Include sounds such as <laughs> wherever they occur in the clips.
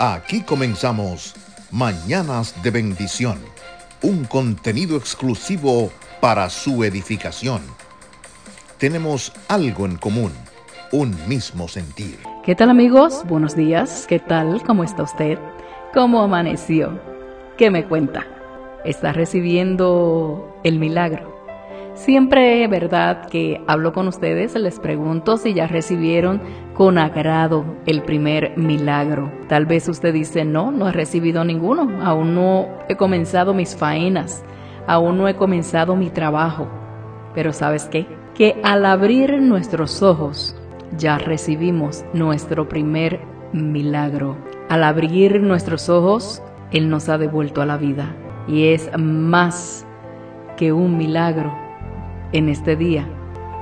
Aquí comenzamos Mañanas de Bendición, un contenido exclusivo para su edificación. Tenemos algo en común, un mismo sentir. ¿Qué tal amigos? Buenos días. ¿Qué tal? ¿Cómo está usted? ¿Cómo amaneció? ¿Qué me cuenta? ¿Está recibiendo el milagro? Siempre, verdad, que hablo con ustedes, les pregunto si ya recibieron con agrado el primer milagro. Tal vez usted dice, no, no he recibido ninguno, aún no he comenzado mis faenas, aún no he comenzado mi trabajo. Pero ¿sabes qué? Que al abrir nuestros ojos, ya recibimos nuestro primer milagro. Al abrir nuestros ojos, Él nos ha devuelto a la vida. Y es más que un milagro en este día,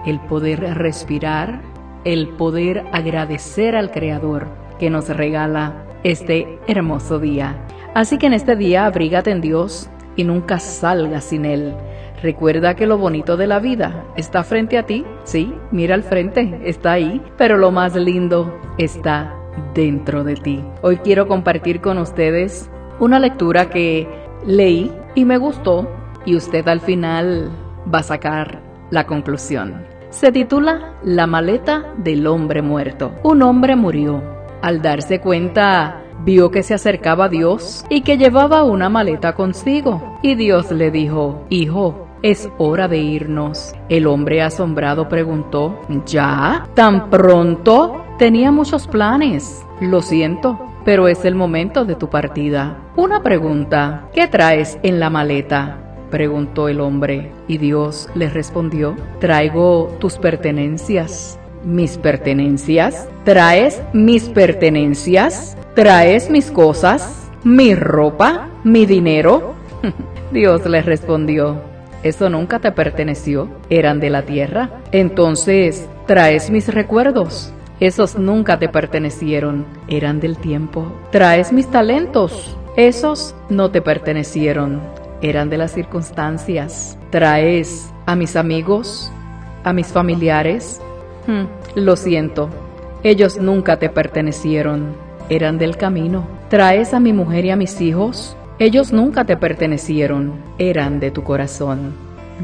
el poder respirar, el poder agradecer al Creador que nos regala este hermoso día. Así que en este día abrígate en Dios y nunca salgas sin Él. Recuerda que lo bonito de la vida está frente a ti, sí, mira al frente, está ahí, pero lo más lindo está dentro de ti. Hoy quiero compartir con ustedes una lectura que leí y me gustó y usted al final va a sacar la conclusión. Se titula La maleta del hombre muerto. Un hombre murió. Al darse cuenta, vio que se acercaba a Dios y que llevaba una maleta consigo. Y Dios le dijo, Hijo, es hora de irnos. El hombre asombrado preguntó, ¿Ya? ¿Tan pronto? Tenía muchos planes. Lo siento, pero es el momento de tu partida. Una pregunta, ¿qué traes en la maleta? Preguntó el hombre, y Dios le respondió, traigo tus pertenencias. ¿Mis pertenencias? ¿Traes mis pertenencias? ¿Traes mis cosas? ¿Mi ropa? ¿Mi dinero? <laughs> Dios le respondió, eso nunca te perteneció, eran de la tierra. Entonces, ¿traes mis recuerdos? Esos nunca te pertenecieron, eran del tiempo. ¿Traes mis talentos? Esos no te pertenecieron, eran de las circunstancias. ¿Traes a mis amigos? ¿A mis familiares? Hmm, lo siento, ellos nunca te pertenecieron, eran del camino. ¿Traes a mi mujer y a mis hijos? Ellos nunca te pertenecieron, eran de tu corazón.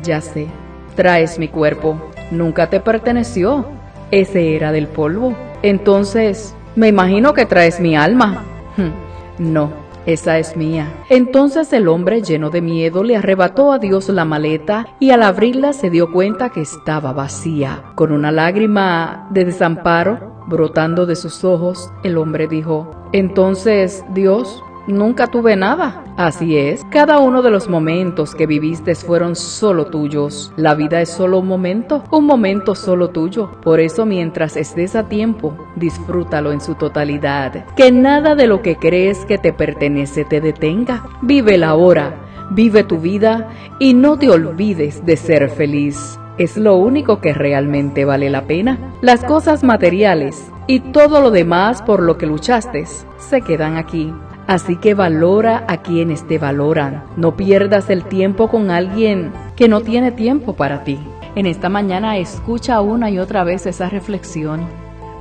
Ya sé, traes mi cuerpo, nunca te perteneció, ese era del polvo. Entonces, me imagino que traes mi alma. Hmm, no, esa es mía. Entonces el hombre lleno de miedo le arrebató a Dios la maleta y al abrirla se dio cuenta que estaba vacía. Con una lágrima de desamparo brotando de sus ojos, el hombre dijo, Entonces, Dios, Nunca tuve nada. Así es, cada uno de los momentos que viviste fueron solo tuyos. La vida es solo un momento, un momento solo tuyo. Por eso mientras estés a tiempo, disfrútalo en su totalidad. Que nada de lo que crees que te pertenece te detenga. Vive la hora, vive tu vida y no te olvides de ser feliz. Es lo único que realmente vale la pena. Las cosas materiales y todo lo demás por lo que luchaste se quedan aquí. Así que valora a quienes te valoran. No pierdas el tiempo con alguien que no tiene tiempo para ti. En esta mañana escucha una y otra vez esa reflexión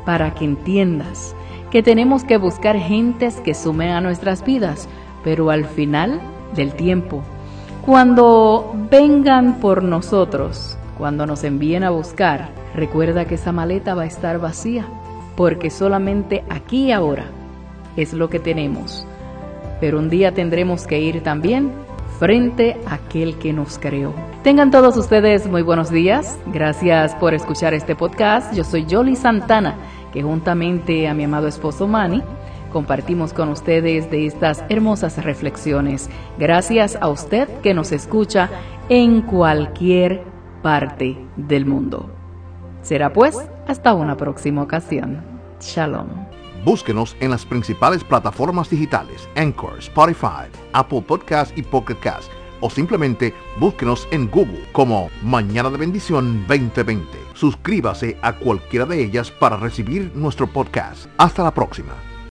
para que entiendas que tenemos que buscar gentes que sumen a nuestras vidas, pero al final del tiempo, cuando vengan por nosotros, cuando nos envíen a buscar, recuerda que esa maleta va a estar vacía, porque solamente aquí y ahora es lo que tenemos pero un día tendremos que ir también frente a aquel que nos creó. Tengan todos ustedes muy buenos días. Gracias por escuchar este podcast. Yo soy Jolly Santana, que juntamente a mi amado esposo Manny compartimos con ustedes de estas hermosas reflexiones. Gracias a usted que nos escucha en cualquier parte del mundo. Será pues hasta una próxima ocasión. Shalom. Búsquenos en las principales plataformas digitales, Anchor, Spotify, Apple Podcast y Pocket Cast, o simplemente búsquenos en Google como Mañana de Bendición 2020. Suscríbase a cualquiera de ellas para recibir nuestro podcast. Hasta la próxima.